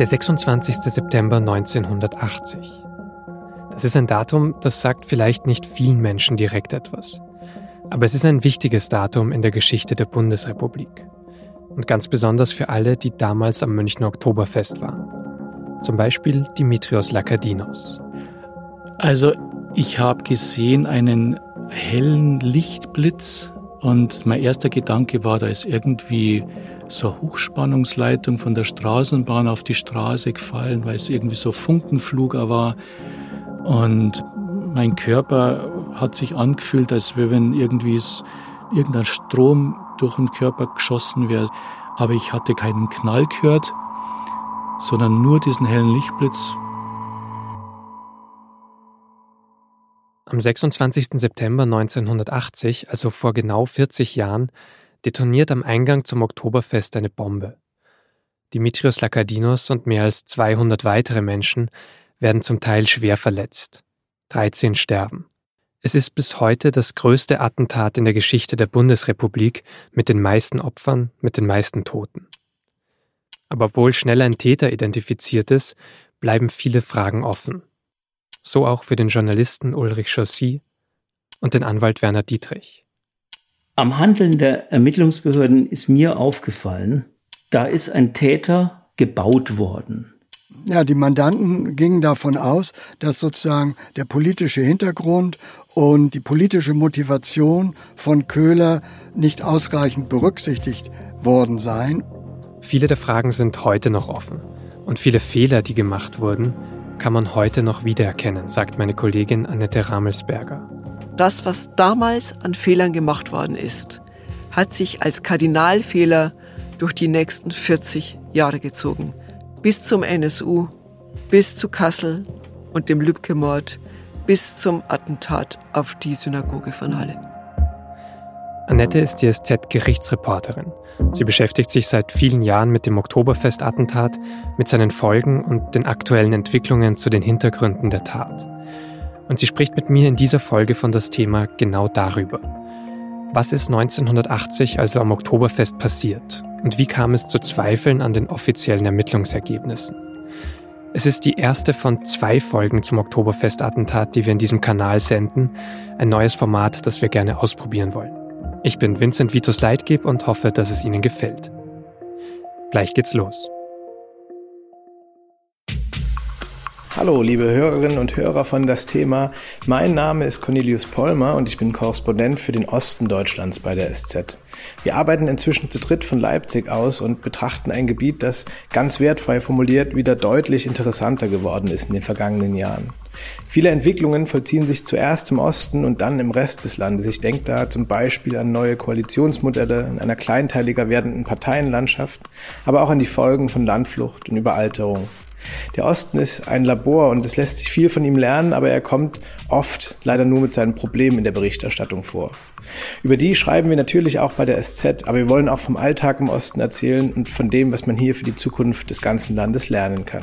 Der 26. September 1980. Das ist ein Datum, das sagt vielleicht nicht vielen Menschen direkt etwas. Aber es ist ein wichtiges Datum in der Geschichte der Bundesrepublik. Und ganz besonders für alle, die damals am Münchner Oktoberfest waren. Zum Beispiel Dimitrios Lakadinos. Also, ich habe gesehen einen hellen Lichtblitz und mein erster Gedanke war, da ist irgendwie so eine Hochspannungsleitung von der Straßenbahn auf die Straße gefallen, weil es irgendwie so Funkenflug war. Und mein Körper hat sich angefühlt, als wenn irgendwie irgendein Strom durch den Körper geschossen wäre. Aber ich hatte keinen Knall gehört, sondern nur diesen hellen Lichtblitz Am 26. September 1980, also vor genau 40 Jahren, detoniert am Eingang zum Oktoberfest eine Bombe. Dimitrios Lakadinos und mehr als 200 weitere Menschen werden zum Teil schwer verletzt. 13 sterben. Es ist bis heute das größte Attentat in der Geschichte der Bundesrepublik mit den meisten Opfern, mit den meisten Toten. Aber obwohl schnell ein Täter identifiziert ist, bleiben viele Fragen offen so auch für den Journalisten Ulrich Chaussy und den Anwalt Werner Dietrich. Am Handeln der Ermittlungsbehörden ist mir aufgefallen, da ist ein Täter gebaut worden. Ja, die Mandanten gingen davon aus, dass sozusagen der politische Hintergrund und die politische Motivation von Köhler nicht ausreichend berücksichtigt worden seien. Viele der Fragen sind heute noch offen und viele Fehler, die gemacht wurden, kann man heute noch wiedererkennen, sagt meine Kollegin Annette Ramelsberger. Das, was damals an Fehlern gemacht worden ist, hat sich als Kardinalfehler durch die nächsten 40 Jahre gezogen. Bis zum NSU, bis zu Kassel und dem Lübcke-Mord, bis zum Attentat auf die Synagoge von Halle. Annette ist die SZ-Gerichtsreporterin. Sie beschäftigt sich seit vielen Jahren mit dem Oktoberfest-Attentat, mit seinen Folgen und den aktuellen Entwicklungen zu den Hintergründen der Tat. Und sie spricht mit mir in dieser Folge von das Thema genau darüber. Was ist 1980 also am Oktoberfest passiert und wie kam es zu Zweifeln an den offiziellen Ermittlungsergebnissen? Es ist die erste von zwei Folgen zum Oktoberfest-Attentat, die wir in diesem Kanal senden, ein neues Format, das wir gerne ausprobieren wollen. Ich bin Vincent Vitus Leitgeb und hoffe, dass es Ihnen gefällt. Gleich geht's los. Hallo, liebe Hörerinnen und Hörer von das Thema. Mein Name ist Cornelius Pollmer und ich bin Korrespondent für den Osten Deutschlands bei der SZ. Wir arbeiten inzwischen zu dritt von Leipzig aus und betrachten ein Gebiet, das ganz wertfrei formuliert wieder deutlich interessanter geworden ist in den vergangenen Jahren. Viele Entwicklungen vollziehen sich zuerst im Osten und dann im Rest des Landes. Ich denke da zum Beispiel an neue Koalitionsmodelle in einer kleinteiliger werdenden Parteienlandschaft, aber auch an die Folgen von Landflucht und Überalterung. Der Osten ist ein Labor und es lässt sich viel von ihm lernen, aber er kommt oft leider nur mit seinen Problemen in der Berichterstattung vor. Über die schreiben wir natürlich auch bei der SZ, aber wir wollen auch vom Alltag im Osten erzählen und von dem, was man hier für die Zukunft des ganzen Landes lernen kann.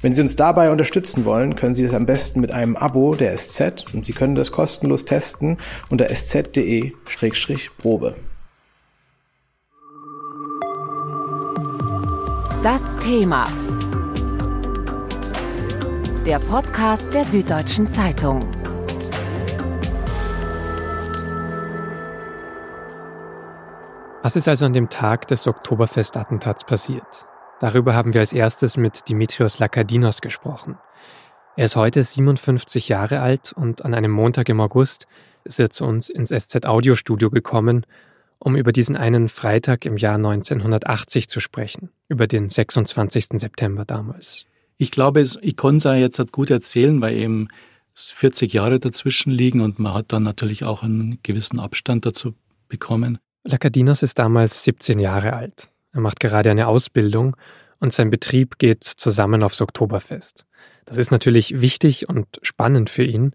Wenn Sie uns dabei unterstützen wollen, können Sie es am besten mit einem Abo der SZ und Sie können das kostenlos testen unter sz.de-probe. Das Thema. Der Podcast der Süddeutschen Zeitung. Was ist also an dem Tag des Oktoberfestattentats passiert? Darüber haben wir als erstes mit Dimitrios Lakadinos gesprochen. Er ist heute 57 Jahre alt und an einem Montag im August ist er zu uns ins SZ Audiostudio gekommen, um über diesen einen Freitag im Jahr 1980 zu sprechen, über den 26. September damals. Ich glaube, ich konnte es ja jetzt gut erzählen, weil eben 40 Jahre dazwischen liegen und man hat dann natürlich auch einen gewissen Abstand dazu bekommen. Lakadinos ist damals 17 Jahre alt. Er macht gerade eine Ausbildung und sein Betrieb geht zusammen aufs Oktoberfest. Das ist natürlich wichtig und spannend für ihn,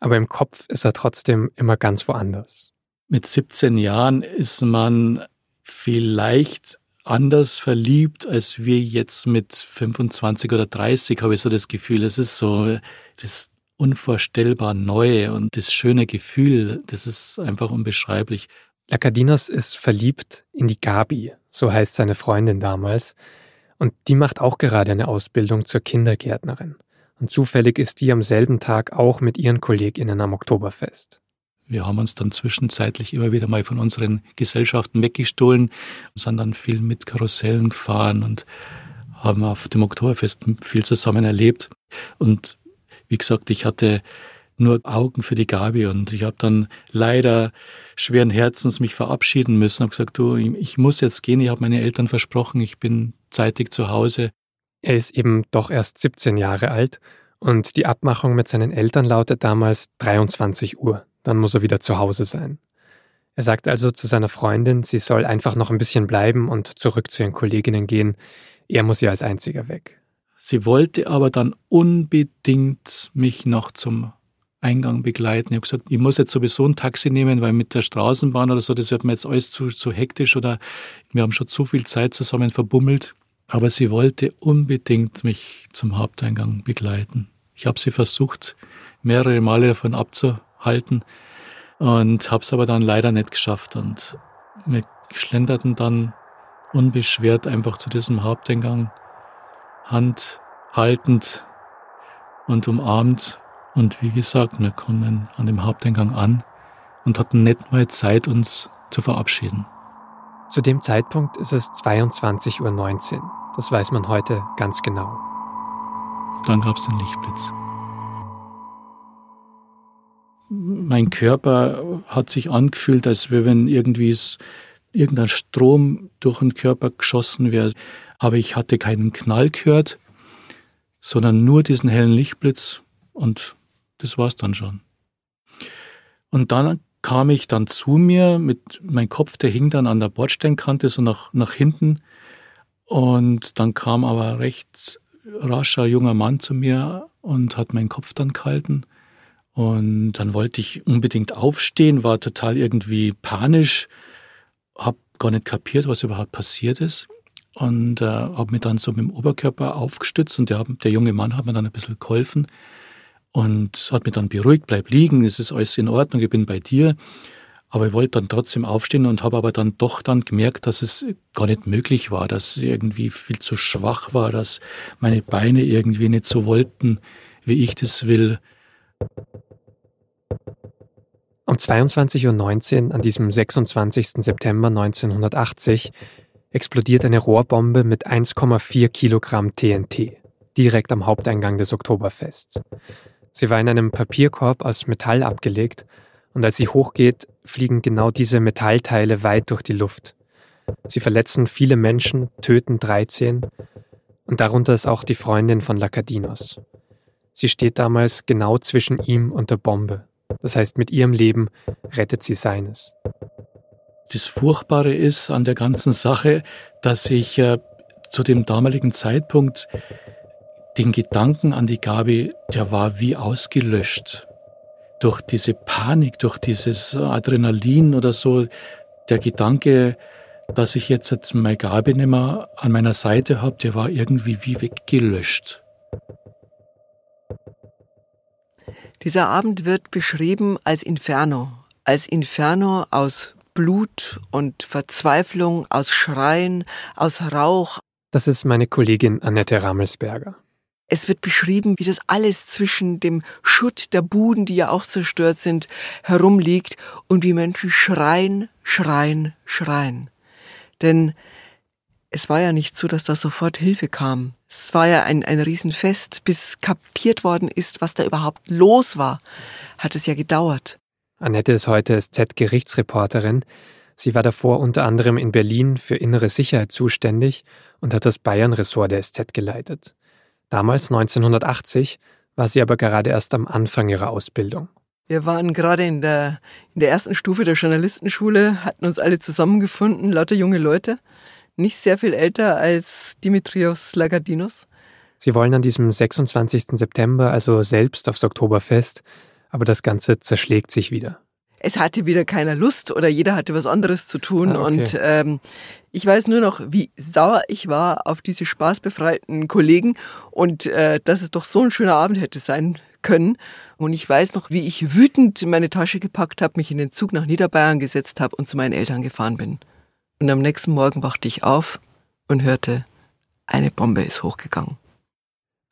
aber im Kopf ist er trotzdem immer ganz woanders. Mit 17 Jahren ist man vielleicht anders verliebt als wir jetzt mit 25 oder 30, habe ich so das Gefühl. Es ist so, das unvorstellbar Neue und das schöne Gefühl, das ist einfach unbeschreiblich. Lakadinos ist verliebt in die Gabi, so heißt seine Freundin damals. Und die macht auch gerade eine Ausbildung zur Kindergärtnerin. Und zufällig ist die am selben Tag auch mit ihren KollegInnen am Oktoberfest. Wir haben uns dann zwischenzeitlich immer wieder mal von unseren Gesellschaften weggestohlen, sind dann viel mit Karussellen gefahren und haben auf dem Oktoberfest viel zusammen erlebt. Und wie gesagt, ich hatte nur Augen für die Gabi und ich habe dann leider schweren Herzens mich verabschieden müssen. Habe gesagt, du, ich muss jetzt gehen. Ich habe meine Eltern versprochen, ich bin zeitig zu Hause. Er ist eben doch erst 17 Jahre alt und die Abmachung mit seinen Eltern lautet damals 23 Uhr. Dann muss er wieder zu Hause sein. Er sagt also zu seiner Freundin, sie soll einfach noch ein bisschen bleiben und zurück zu ihren Kolleginnen gehen. Er muss ja als einziger weg. Sie wollte aber dann unbedingt mich noch zum Eingang begleiten. Ich habe gesagt, ich muss jetzt sowieso ein Taxi nehmen, weil mit der Straßenbahn oder so, das wird mir jetzt alles zu, zu hektisch oder wir haben schon zu viel Zeit zusammen verbummelt. Aber sie wollte unbedingt mich zum Haupteingang begleiten. Ich habe sie versucht, mehrere Male davon abzuhalten und habe es aber dann leider nicht geschafft. Und wir schlenderten dann unbeschwert einfach zu diesem Haupteingang, Hand haltend und umarmt und wie gesagt, wir kommen an dem Haupteingang an und hatten nicht mal Zeit, uns zu verabschieden. Zu dem Zeitpunkt ist es 22.19 Uhr. Das weiß man heute ganz genau. Dann gab es den Lichtblitz. Mein Körper hat sich angefühlt, als wenn irgendwie irgendein Strom durch den Körper geschossen wäre. Aber ich hatte keinen Knall gehört, sondern nur diesen hellen Lichtblitz und das war's dann schon. Und dann kam ich dann zu mir mit mein Kopf, der hing dann an der Bordsteinkante so nach, nach hinten. Und dann kam aber recht rascher junger Mann zu mir und hat meinen Kopf dann gehalten. Und dann wollte ich unbedingt aufstehen, war total irgendwie panisch, habe gar nicht kapiert, was überhaupt passiert ist. Und äh, habe mich dann so mit dem Oberkörper aufgestützt und der, der junge Mann hat mir dann ein bisschen geholfen und hat mich dann beruhigt, bleib liegen, es ist alles in Ordnung, ich bin bei dir. Aber ich wollte dann trotzdem aufstehen und habe aber dann doch dann gemerkt, dass es gar nicht möglich war, dass ich irgendwie viel zu schwach war, dass meine Beine irgendwie nicht so wollten, wie ich das will. Um 22.19 Uhr an diesem 26. September 1980 explodiert eine Rohrbombe mit 1,4 Kilogramm TNT direkt am Haupteingang des Oktoberfests. Sie war in einem Papierkorb aus Metall abgelegt und als sie hochgeht, fliegen genau diese Metallteile weit durch die Luft. Sie verletzen viele Menschen, töten 13 und darunter ist auch die Freundin von Lacadinos. Sie steht damals genau zwischen ihm und der Bombe. Das heißt, mit ihrem Leben rettet sie seines. Das Furchtbare ist an der ganzen Sache, dass ich äh, zu dem damaligen Zeitpunkt den Gedanken an die Gabi, der war wie ausgelöscht. Durch diese Panik, durch dieses Adrenalin oder so, der Gedanke, dass ich jetzt meine Gabi nicht mehr an meiner Seite habe, der war irgendwie wie weggelöscht. Dieser Abend wird beschrieben als Inferno, als Inferno aus Blut und Verzweiflung, aus Schreien, aus Rauch. Das ist meine Kollegin Annette Rammelsberger. Es wird beschrieben, wie das alles zwischen dem Schutt der Buden, die ja auch zerstört sind, herumliegt und wie Menschen schreien, schreien, schreien. Denn es war ja nicht so, dass da sofort Hilfe kam. Es war ja ein, ein Riesenfest. Bis kapiert worden ist, was da überhaupt los war, hat es ja gedauert. Annette ist heute SZ-Gerichtsreporterin. Sie war davor unter anderem in Berlin für innere Sicherheit zuständig und hat das Bayern-Ressort der SZ geleitet. Damals 1980 war sie aber gerade erst am Anfang ihrer Ausbildung. Wir waren gerade in der, in der ersten Stufe der Journalistenschule, hatten uns alle zusammengefunden, lauter junge Leute, nicht sehr viel älter als Dimitrios Lagadinos. Sie wollen an diesem 26. September also selbst aufs Oktoberfest, aber das Ganze zerschlägt sich wieder es hatte wieder keiner Lust oder jeder hatte was anderes zu tun. Ah, okay. Und ähm, ich weiß nur noch, wie sauer ich war auf diese spaßbefreiten Kollegen und äh, dass es doch so ein schöner Abend hätte sein können. Und ich weiß noch, wie ich wütend meine Tasche gepackt habe, mich in den Zug nach Niederbayern gesetzt habe und zu meinen Eltern gefahren bin. Und am nächsten Morgen wachte ich auf und hörte eine Bombe ist hochgegangen.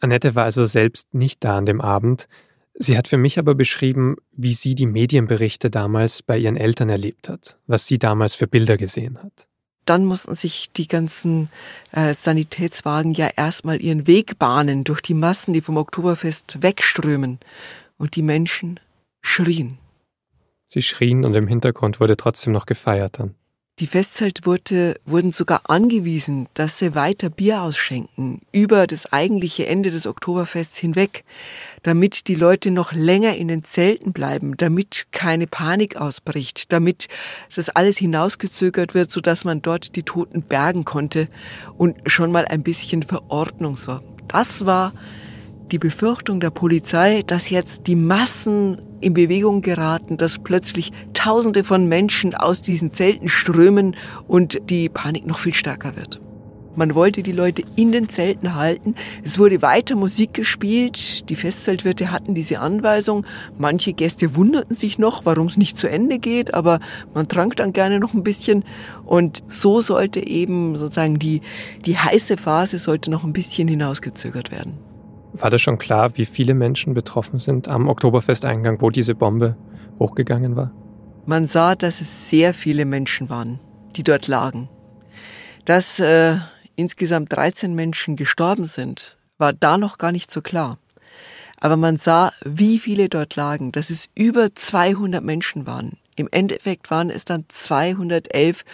Annette war also selbst nicht da an dem Abend. Sie hat für mich aber beschrieben, wie sie die Medienberichte damals bei ihren Eltern erlebt hat, was sie damals für Bilder gesehen hat. Dann mussten sich die ganzen äh, Sanitätswagen ja erstmal ihren Weg bahnen durch die Massen, die vom Oktoberfest wegströmen. Und die Menschen schrien. Sie schrien und im Hintergrund wurde trotzdem noch gefeiert dann. Die Festzeltwirte wurden sogar angewiesen, dass sie weiter Bier ausschenken, über das eigentliche Ende des Oktoberfests hinweg, damit die Leute noch länger in den Zelten bleiben, damit keine Panik ausbricht, damit das alles hinausgezögert wird, sodass man dort die Toten bergen konnte und schon mal ein bisschen für Ordnung sorgen. Das war die Befürchtung der Polizei, dass jetzt die Massen in Bewegung geraten, dass plötzlich Tausende von Menschen aus diesen Zelten strömen und die Panik noch viel stärker wird. Man wollte die Leute in den Zelten halten. Es wurde weiter Musik gespielt. Die Festzeltwirte hatten diese Anweisung. Manche Gäste wunderten sich noch, warum es nicht zu Ende geht, aber man trank dann gerne noch ein bisschen. Und so sollte eben sozusagen die, die heiße Phase sollte noch ein bisschen hinausgezögert werden. War das schon klar, wie viele Menschen betroffen sind am Oktoberfesteingang, wo diese Bombe hochgegangen war? Man sah, dass es sehr viele Menschen waren, die dort lagen. Dass äh, insgesamt 13 Menschen gestorben sind, war da noch gar nicht so klar. Aber man sah, wie viele dort lagen, dass es über 200 Menschen waren. Im Endeffekt waren es dann 211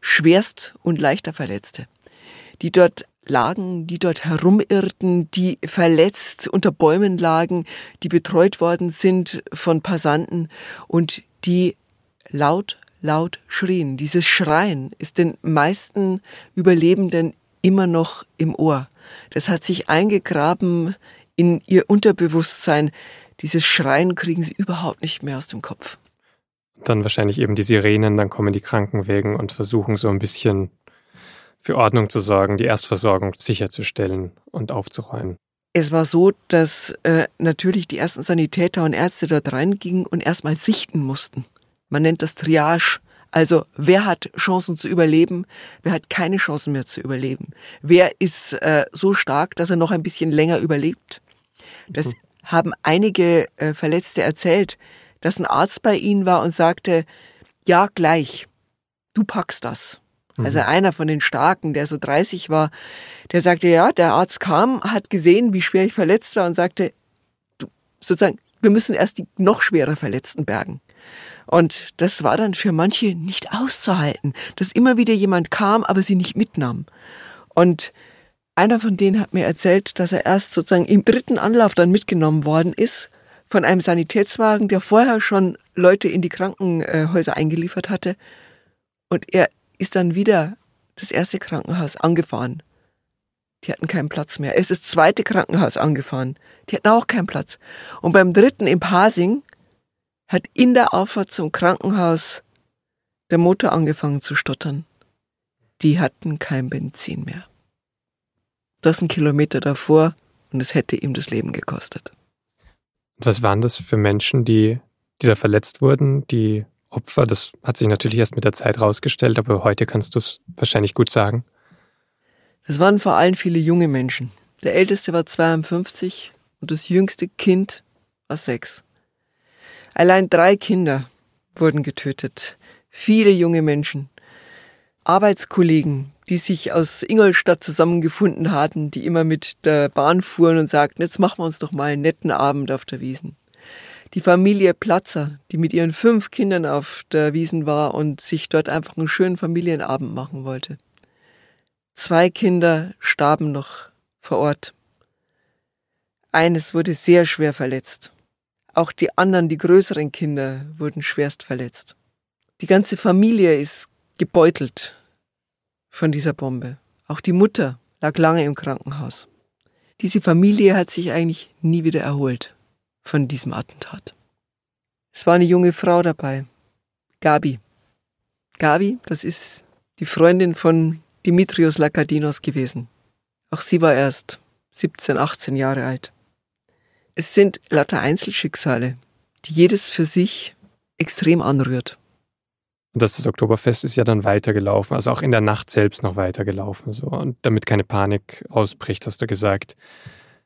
schwerst und leichter Verletzte, die dort lagen, die dort herumirrten, die verletzt unter Bäumen lagen, die betreut worden sind von Passanten und die laut, laut schrien. Dieses Schreien ist den meisten Überlebenden immer noch im Ohr. Das hat sich eingegraben in ihr Unterbewusstsein. Dieses Schreien kriegen sie überhaupt nicht mehr aus dem Kopf. Dann wahrscheinlich eben die Sirenen, dann kommen die Krankenwägen und versuchen so ein bisschen für Ordnung zu sorgen, die Erstversorgung sicherzustellen und aufzuräumen. Es war so, dass äh, natürlich die ersten Sanitäter und Ärzte dort reingingen und erstmal sichten mussten. Man nennt das Triage. Also wer hat Chancen zu überleben, wer hat keine Chancen mehr zu überleben. Wer ist äh, so stark, dass er noch ein bisschen länger überlebt. Das mhm. haben einige äh, Verletzte erzählt, dass ein Arzt bei ihnen war und sagte, ja gleich, du packst das. Also mhm. einer von den Starken, der so 30 war, der sagte, ja, der Arzt kam, hat gesehen, wie schwer ich verletzt war und sagte, du, sozusagen, wir müssen erst die noch schwerer Verletzten bergen. Und das war dann für manche nicht auszuhalten, dass immer wieder jemand kam, aber sie nicht mitnahm. Und einer von denen hat mir erzählt, dass er erst sozusagen im dritten Anlauf dann mitgenommen worden ist von einem Sanitätswagen, der vorher schon Leute in die Krankenhäuser eingeliefert hatte. Und er ist dann wieder das erste Krankenhaus angefahren. Die hatten keinen Platz mehr. Er ist das zweite Krankenhaus angefahren. Die hatten auch keinen Platz. Und beim dritten in Pasing hat in der Auffahrt zum Krankenhaus der Motor angefangen zu stottern. Die hatten kein Benzin mehr. Das ein Kilometer davor und es hätte ihm das Leben gekostet. Was waren das für Menschen, die, die da verletzt wurden, die Opfer? Das hat sich natürlich erst mit der Zeit rausgestellt, aber heute kannst du es wahrscheinlich gut sagen. Das waren vor allem viele junge Menschen. Der älteste war 52 und das jüngste Kind war sechs. Allein drei Kinder wurden getötet. Viele junge Menschen. Arbeitskollegen, die sich aus Ingolstadt zusammengefunden hatten, die immer mit der Bahn fuhren und sagten, jetzt machen wir uns doch mal einen netten Abend auf der Wiesen die Familie Platzer, die mit ihren fünf Kindern auf der Wiesen war und sich dort einfach einen schönen Familienabend machen wollte. Zwei Kinder starben noch vor Ort. Eines wurde sehr schwer verletzt. Auch die anderen, die größeren Kinder, wurden schwerst verletzt. Die ganze Familie ist gebeutelt von dieser Bombe. Auch die Mutter lag lange im Krankenhaus. Diese Familie hat sich eigentlich nie wieder erholt von diesem Attentat. Es war eine junge Frau dabei, Gabi. Gabi, das ist die Freundin von Dimitrios Lakadinos gewesen. Auch sie war erst 17, 18 Jahre alt. Es sind lauter Einzelschicksale, die jedes für sich extrem anrührt. Und das, Oktoberfest ist ja dann weitergelaufen, also auch in der Nacht selbst noch weitergelaufen. So. Und damit keine Panik ausbricht, hast du gesagt,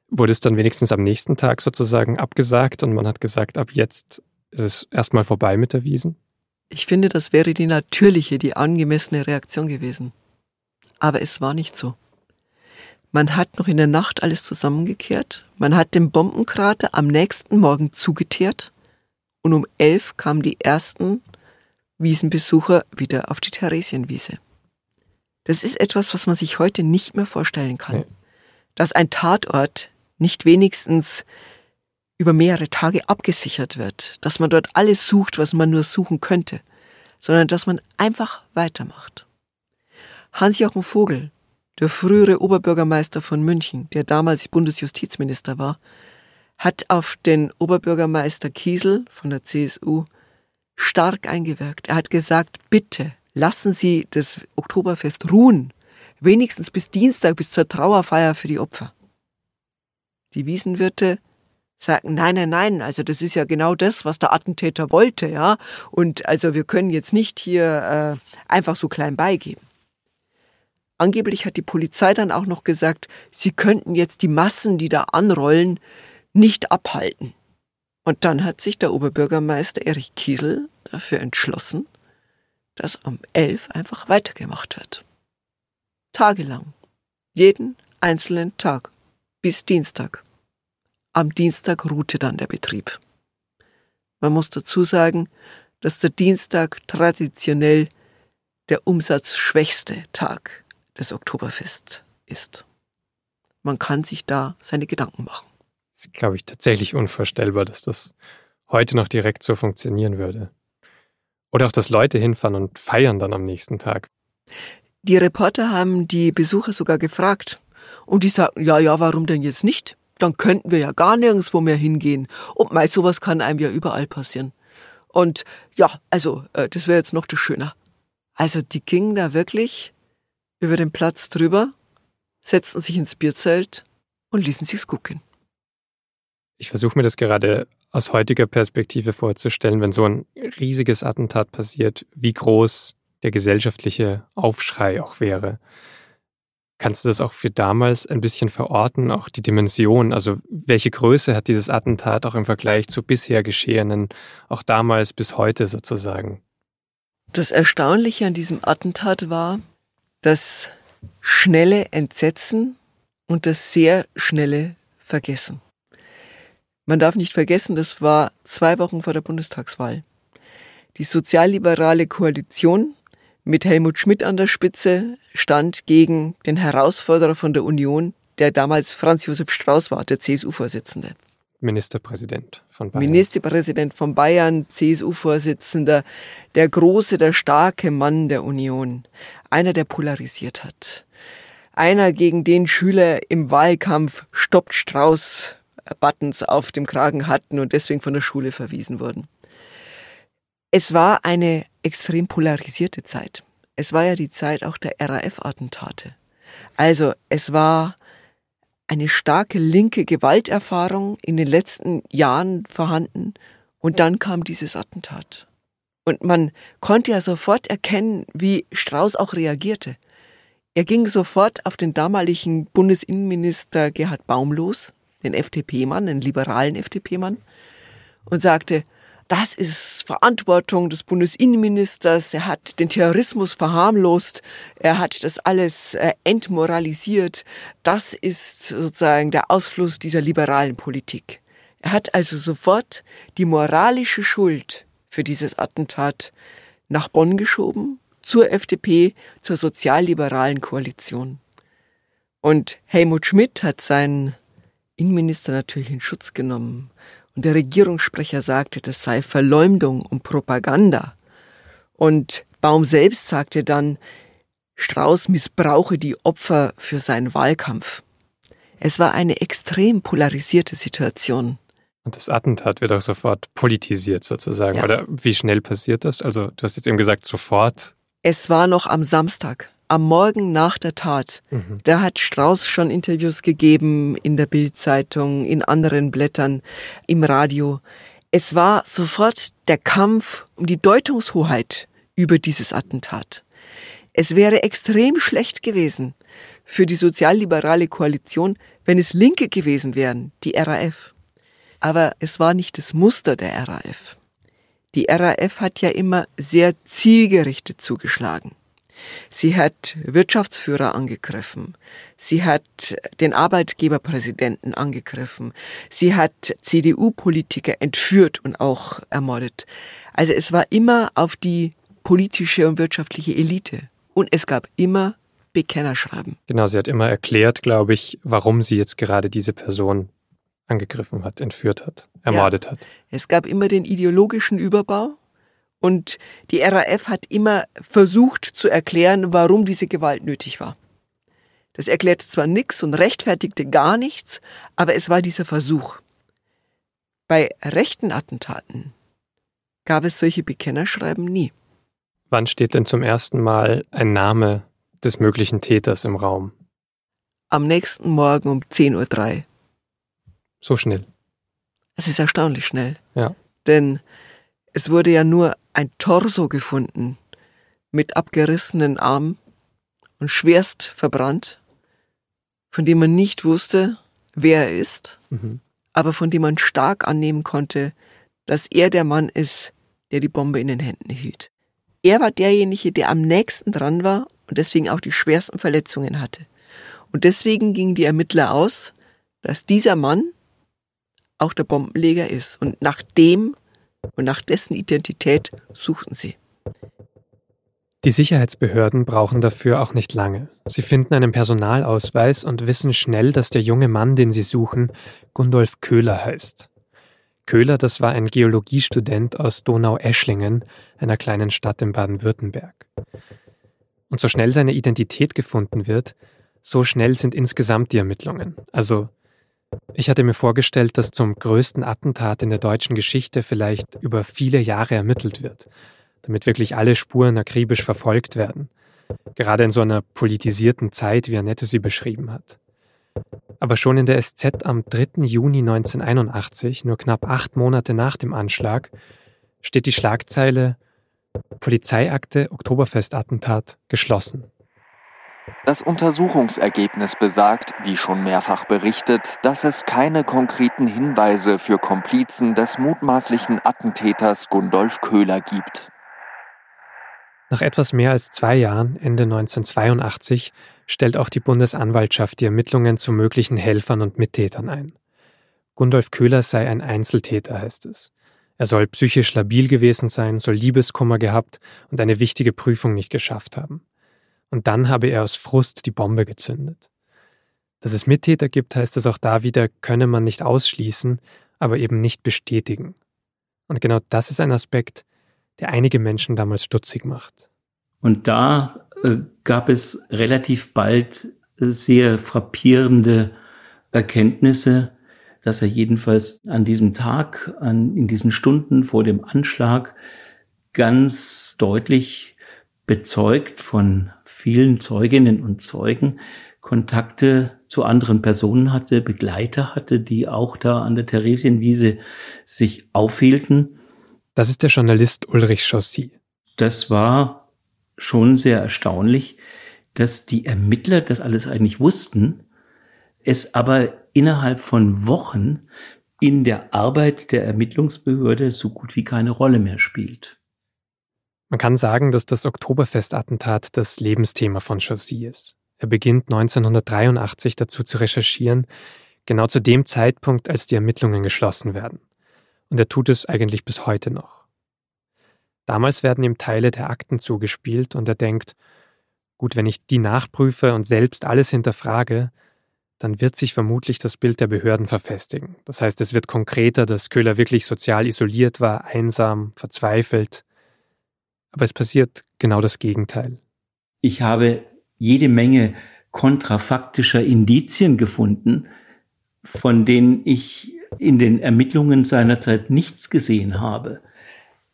wurde es dann wenigstens am nächsten Tag sozusagen abgesagt und man hat gesagt, ab jetzt ist es erstmal vorbei mit der Wiesen? Ich finde, das wäre die natürliche, die angemessene Reaktion gewesen. Aber es war nicht so. Man hat noch in der Nacht alles zusammengekehrt, man hat den Bombenkrater am nächsten Morgen zugeteert und um elf kamen die ersten Wiesenbesucher wieder auf die Theresienwiese. Das ist etwas, was man sich heute nicht mehr vorstellen kann. Nee. Dass ein Tatort nicht wenigstens über mehrere Tage abgesichert wird, dass man dort alles sucht, was man nur suchen könnte, sondern dass man einfach weitermacht. Hans-Jochen Vogel, der frühere Oberbürgermeister von München, der damals Bundesjustizminister war, hat auf den Oberbürgermeister Kiesel von der CSU stark eingewirkt. Er hat gesagt, bitte lassen Sie das Oktoberfest ruhen, wenigstens bis Dienstag, bis zur Trauerfeier für die Opfer. Die Wiesenwirte sagen, nein, nein, nein, also das ist ja genau das, was der Attentäter wollte, ja. Und also wir können jetzt nicht hier äh, einfach so klein beigeben. Angeblich hat die Polizei dann auch noch gesagt, sie könnten jetzt die Massen, die da anrollen, nicht abhalten. Und dann hat sich der Oberbürgermeister Erich Kiesel dafür entschlossen, dass um elf einfach weitergemacht wird. Tagelang. Jeden einzelnen Tag. Bis Dienstag. Am Dienstag ruhte dann der Betrieb. Man muss dazu sagen, dass der Dienstag traditionell der umsatzschwächste Tag des Oktoberfests ist. Man kann sich da seine Gedanken machen. Das ist, glaube ich, tatsächlich unvorstellbar, dass das heute noch direkt so funktionieren würde. Oder auch, dass Leute hinfahren und feiern dann am nächsten Tag. Die Reporter haben die Besucher sogar gefragt. Und die sagten, ja, ja, warum denn jetzt nicht? Dann könnten wir ja gar nirgendwo mehr hingehen. Und meist sowas kann einem ja überall passieren. Und ja, also, äh, das wäre jetzt noch das Schöne. Also, die gingen da wirklich über den Platz drüber, setzten sich ins Bierzelt und ließen sich's gucken. Ich versuche mir das gerade aus heutiger Perspektive vorzustellen, wenn so ein riesiges Attentat passiert, wie groß der gesellschaftliche Aufschrei auch wäre. Kannst du das auch für damals ein bisschen verorten, auch die Dimension? Also welche Größe hat dieses Attentat auch im Vergleich zu bisher geschehenen, auch damals bis heute sozusagen? Das Erstaunliche an diesem Attentat war das schnelle Entsetzen und das sehr schnelle Vergessen. Man darf nicht vergessen, das war zwei Wochen vor der Bundestagswahl. Die sozialliberale Koalition mit Helmut Schmidt an der Spitze stand gegen den Herausforderer von der Union, der damals Franz Josef Strauß war, der CSU-Vorsitzende. Ministerpräsident von Bayern. Ministerpräsident von Bayern, CSU-Vorsitzender, der große, der starke Mann der Union. Einer, der polarisiert hat. Einer, gegen den Schüler im Wahlkampf Stoppt Strauß Buttons auf dem Kragen hatten und deswegen von der Schule verwiesen wurden. Es war eine extrem polarisierte Zeit. Es war ja die Zeit auch der RAF-Attentate. Also es war eine starke linke Gewalterfahrung in den letzten Jahren vorhanden und dann kam dieses Attentat. Und man konnte ja sofort erkennen, wie Strauß auch reagierte. Er ging sofort auf den damaligen Bundesinnenminister Gerhard Baum los, den FDP-Mann, den liberalen FDP-Mann, und sagte, das ist Verantwortung des Bundesinnenministers. Er hat den Terrorismus verharmlost. Er hat das alles äh, entmoralisiert. Das ist sozusagen der Ausfluss dieser liberalen Politik. Er hat also sofort die moralische Schuld für dieses Attentat nach Bonn geschoben, zur FDP, zur sozialliberalen Koalition. Und Helmut Schmidt hat seinen Innenminister natürlich in Schutz genommen. Und der Regierungssprecher sagte, das sei Verleumdung und Propaganda. Und Baum selbst sagte dann, Strauß missbrauche die Opfer für seinen Wahlkampf. Es war eine extrem polarisierte Situation. Und das Attentat wird auch sofort politisiert sozusagen. Ja. Oder wie schnell passiert das? Also du hast jetzt eben gesagt, sofort. Es war noch am Samstag am Morgen nach der Tat, mhm. da hat Strauß schon Interviews gegeben in der Bildzeitung, in anderen Blättern, im Radio. Es war sofort der Kampf um die Deutungshoheit über dieses Attentat. Es wäre extrem schlecht gewesen für die sozialliberale Koalition, wenn es Linke gewesen wären, die RAF. Aber es war nicht das Muster der RAF. Die RAF hat ja immer sehr zielgerichtet zugeschlagen. Sie hat Wirtschaftsführer angegriffen. Sie hat den Arbeitgeberpräsidenten angegriffen. Sie hat CDU-Politiker entführt und auch ermordet. Also es war immer auf die politische und wirtschaftliche Elite. Und es gab immer Bekennerschreiben. Genau, sie hat immer erklärt, glaube ich, warum sie jetzt gerade diese Person angegriffen hat, entführt hat, ermordet ja. hat. Es gab immer den ideologischen Überbau und die RAF hat immer versucht zu erklären, warum diese Gewalt nötig war. Das erklärte zwar nichts und rechtfertigte gar nichts, aber es war dieser Versuch. Bei rechten Attentaten gab es solche Bekennerschreiben nie. Wann steht denn zum ersten Mal ein Name des möglichen Täters im Raum? Am nächsten Morgen um 10.03 Uhr. So schnell. Es ist erstaunlich schnell. Ja. Denn es wurde ja nur ein Torso gefunden mit abgerissenen Armen und schwerst verbrannt, von dem man nicht wusste, wer er ist, mhm. aber von dem man stark annehmen konnte, dass er der Mann ist, der die Bombe in den Händen hielt. Er war derjenige, der am nächsten dran war und deswegen auch die schwersten Verletzungen hatte. Und deswegen gingen die Ermittler aus, dass dieser Mann auch der Bombenleger ist. Und nach dem und nach dessen Identität suchten sie. Die Sicherheitsbehörden brauchen dafür auch nicht lange. Sie finden einen Personalausweis und wissen schnell, dass der junge Mann, den sie suchen, Gundolf Köhler heißt. Köhler, das war ein Geologiestudent aus Donau-Eschlingen, einer kleinen Stadt in Baden-Württemberg. Und so schnell seine Identität gefunden wird, so schnell sind insgesamt die Ermittlungen. Also ich hatte mir vorgestellt, dass zum größten Attentat in der deutschen Geschichte vielleicht über viele Jahre ermittelt wird, damit wirklich alle Spuren akribisch verfolgt werden. Gerade in so einer politisierten Zeit, wie Annette sie beschrieben hat. Aber schon in der SZ am 3. Juni 1981, nur knapp acht Monate nach dem Anschlag, steht die Schlagzeile Polizeiakte Oktoberfestattentat geschlossen. Das Untersuchungsergebnis besagt, wie schon mehrfach berichtet, dass es keine konkreten Hinweise für Komplizen des mutmaßlichen Attentäters Gundolf Köhler gibt. Nach etwas mehr als zwei Jahren, Ende 1982, stellt auch die Bundesanwaltschaft die Ermittlungen zu möglichen Helfern und Mittätern ein. Gundolf Köhler sei ein Einzeltäter, heißt es. Er soll psychisch labil gewesen sein, soll Liebeskummer gehabt und eine wichtige Prüfung nicht geschafft haben. Und dann habe er aus Frust die Bombe gezündet. Dass es Mittäter gibt, heißt es auch da wieder, könne man nicht ausschließen, aber eben nicht bestätigen. Und genau das ist ein Aspekt, der einige Menschen damals stutzig macht. Und da äh, gab es relativ bald äh, sehr frappierende Erkenntnisse, dass er jedenfalls an diesem Tag, an, in diesen Stunden vor dem Anschlag ganz deutlich bezeugt von vielen Zeuginnen und Zeugen Kontakte zu anderen Personen hatte, Begleiter hatte, die auch da an der Theresienwiese sich aufhielten. Das ist der Journalist Ulrich Chaussy. Das war schon sehr erstaunlich, dass die Ermittler das alles eigentlich wussten, es aber innerhalb von Wochen in der Arbeit der Ermittlungsbehörde so gut wie keine Rolle mehr spielt. Man kann sagen, dass das Oktoberfestattentat das Lebensthema von Chaussy ist. Er beginnt 1983 dazu zu recherchieren, genau zu dem Zeitpunkt, als die Ermittlungen geschlossen werden. Und er tut es eigentlich bis heute noch. Damals werden ihm Teile der Akten zugespielt und er denkt, gut, wenn ich die nachprüfe und selbst alles hinterfrage, dann wird sich vermutlich das Bild der Behörden verfestigen. Das heißt, es wird konkreter, dass Köhler wirklich sozial isoliert war, einsam, verzweifelt, aber es passiert genau das Gegenteil. Ich habe jede Menge kontrafaktischer Indizien gefunden, von denen ich in den Ermittlungen seinerzeit nichts gesehen habe.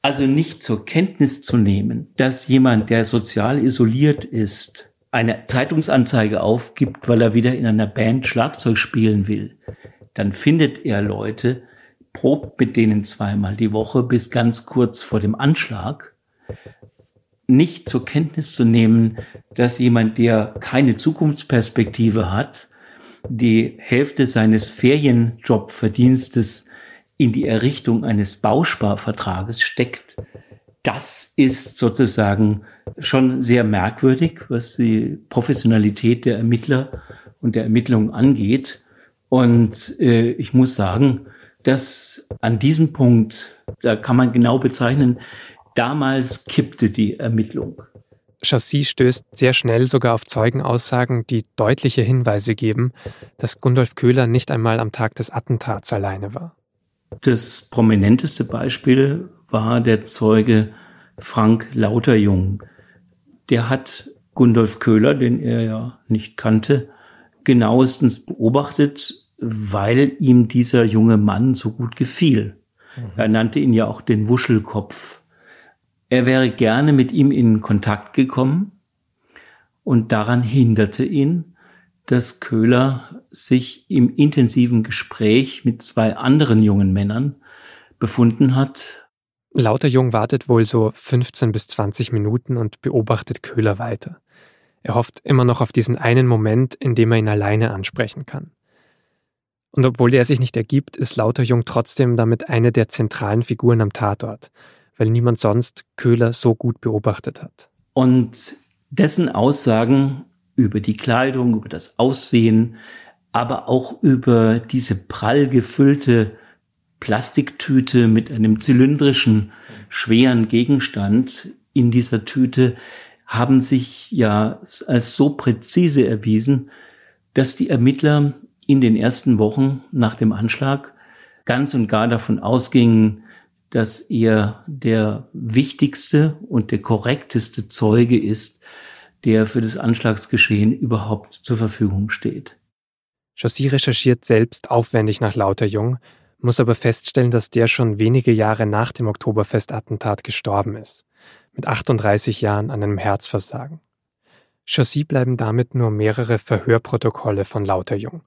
Also nicht zur Kenntnis zu nehmen, dass jemand, der sozial isoliert ist, eine Zeitungsanzeige aufgibt, weil er wieder in einer Band Schlagzeug spielen will, dann findet er Leute, probt mit denen zweimal die Woche bis ganz kurz vor dem Anschlag nicht zur Kenntnis zu nehmen, dass jemand, der keine Zukunftsperspektive hat, die Hälfte seines Ferienjobverdienstes in die Errichtung eines Bausparvertrages steckt, das ist sozusagen schon sehr merkwürdig, was die Professionalität der Ermittler und der Ermittlungen angeht. Und äh, ich muss sagen, dass an diesem Punkt, da kann man genau bezeichnen, damals kippte die Ermittlung. Chassis stößt sehr schnell sogar auf Zeugenaussagen, die deutliche Hinweise geben, dass Gundolf Köhler nicht einmal am Tag des Attentats alleine war. Das prominenteste Beispiel war der Zeuge Frank Lauterjung. Der hat Gundolf Köhler, den er ja nicht kannte, genauestens beobachtet, weil ihm dieser junge Mann so gut gefiel. Mhm. Er nannte ihn ja auch den Wuschelkopf. Er wäre gerne mit ihm in Kontakt gekommen und daran hinderte ihn, dass Köhler sich im intensiven Gespräch mit zwei anderen jungen Männern befunden hat. Lauter Jung wartet wohl so 15 bis 20 Minuten und beobachtet Köhler weiter. Er hofft immer noch auf diesen einen Moment, in dem er ihn alleine ansprechen kann. Und obwohl er sich nicht ergibt, ist Lauter Jung trotzdem damit eine der zentralen Figuren am Tatort, weil niemand sonst Köhler so gut beobachtet hat. Und dessen Aussagen über die Kleidung, über das Aussehen, aber auch über diese prall gefüllte Plastiktüte mit einem zylindrischen, schweren Gegenstand in dieser Tüte haben sich ja als so präzise erwiesen, dass die Ermittler in den ersten Wochen nach dem Anschlag ganz und gar davon ausgingen, dass er der wichtigste und der korrekteste Zeuge ist, der für das Anschlagsgeschehen überhaupt zur Verfügung steht. Jossi recherchiert selbst aufwendig nach Lauterjung, muss aber feststellen, dass der schon wenige Jahre nach dem Oktoberfestattentat gestorben ist, mit 38 Jahren an einem Herzversagen. Chaussy bleiben damit nur mehrere Verhörprotokolle von Lauterjung.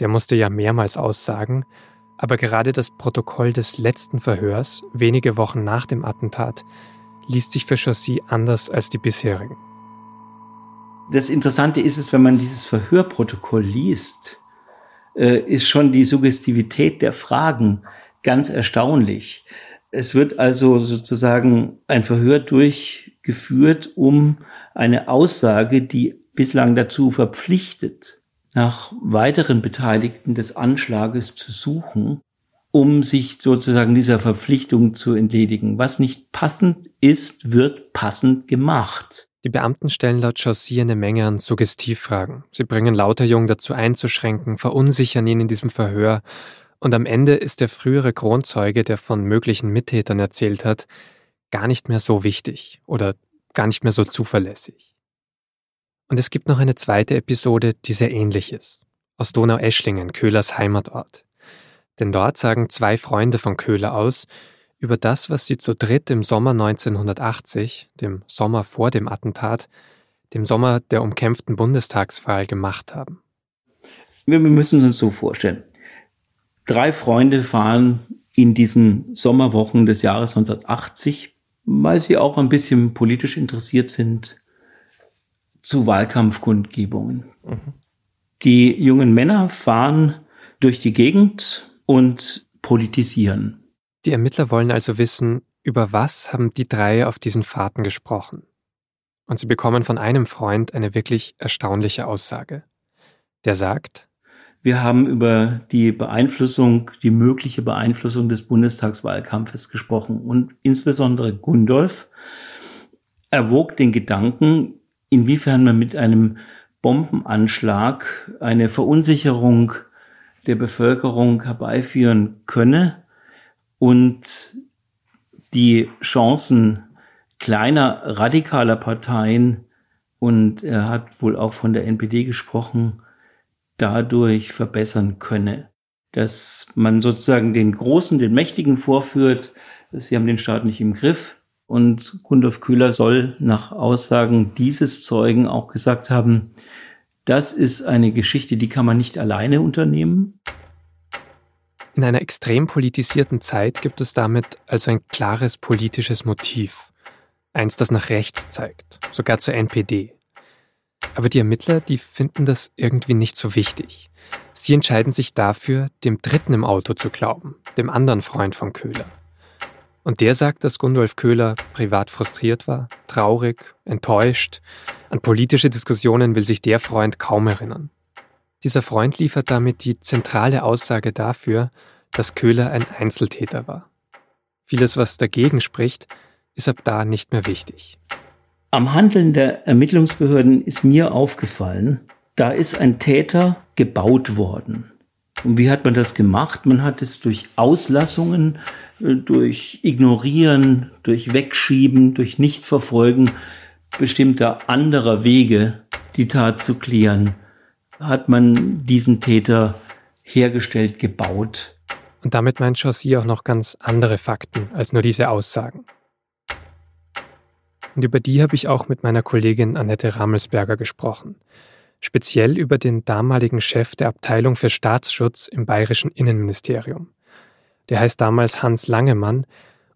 Der musste ja mehrmals aussagen, aber gerade das Protokoll des letzten Verhörs, wenige Wochen nach dem Attentat, liest sich für Chaussy anders als die bisherigen. Das Interessante ist es, wenn man dieses Verhörprotokoll liest, äh, ist schon die Suggestivität der Fragen ganz erstaunlich. Es wird also sozusagen ein Verhör durchgeführt, um eine Aussage, die bislang dazu verpflichtet, nach weiteren Beteiligten des Anschlages zu suchen, um sich sozusagen dieser Verpflichtung zu entledigen. Was nicht passend ist, wird passend gemacht. Die Beamten stellen laut Chaussy eine Menge an Suggestivfragen. Sie bringen Lauterjung dazu einzuschränken, verunsichern ihn in diesem Verhör und am Ende ist der frühere Kronzeuge, der von möglichen Mittätern erzählt hat, gar nicht mehr so wichtig oder gar nicht mehr so zuverlässig. Und es gibt noch eine zweite Episode, die sehr ähnlich ist. Aus Donau-Eschlingen, Köhlers Heimatort. Denn dort sagen zwei Freunde von Köhler aus über das, was sie zu dritt im Sommer 1980, dem Sommer vor dem Attentat, dem Sommer der umkämpften Bundestagswahl gemacht haben. Wir müssen uns so vorstellen. Drei Freunde fahren in diesen Sommerwochen des Jahres 1980, weil sie auch ein bisschen politisch interessiert sind, zu Wahlkampfkundgebungen. Mhm. Die jungen Männer fahren durch die Gegend und politisieren. Die Ermittler wollen also wissen, über was haben die drei auf diesen Fahrten gesprochen. Und sie bekommen von einem Freund eine wirklich erstaunliche Aussage. Der sagt, wir haben über die Beeinflussung, die mögliche Beeinflussung des Bundestagswahlkampfes gesprochen und insbesondere Gundolf erwog den Gedanken, inwiefern man mit einem Bombenanschlag eine Verunsicherung der Bevölkerung herbeiführen könne und die Chancen kleiner radikaler Parteien und er hat wohl auch von der NPD gesprochen, dadurch verbessern könne. Dass man sozusagen den Großen, den Mächtigen vorführt, sie haben den Staat nicht im Griff. Und Gundolf Kühler soll nach Aussagen dieses Zeugen auch gesagt haben, das ist eine Geschichte, die kann man nicht alleine unternehmen. In einer extrem politisierten Zeit gibt es damit also ein klares politisches Motiv. Eins, das nach rechts zeigt, sogar zur NPD. Aber die Ermittler, die finden das irgendwie nicht so wichtig. Sie entscheiden sich dafür, dem Dritten im Auto zu glauben, dem anderen Freund von Köhler. Und der sagt, dass Gundolf Köhler privat frustriert war, traurig, enttäuscht. An politische Diskussionen will sich der Freund kaum erinnern. Dieser Freund liefert damit die zentrale Aussage dafür, dass Köhler ein Einzeltäter war. Vieles, was dagegen spricht, ist ab da nicht mehr wichtig. Am Handeln der Ermittlungsbehörden ist mir aufgefallen, da ist ein Täter gebaut worden. Und wie hat man das gemacht? Man hat es durch Auslassungen, durch Ignorieren, durch Wegschieben, durch Nichtverfolgen bestimmter anderer Wege, die Tat zu klären, hat man diesen Täter hergestellt, gebaut. Und damit meint Chaussy auch noch ganz andere Fakten als nur diese Aussagen. Und über die habe ich auch mit meiner Kollegin Annette Rammelsberger gesprochen. Speziell über den damaligen Chef der Abteilung für Staatsschutz im bayerischen Innenministerium. Der heißt damals Hans Langemann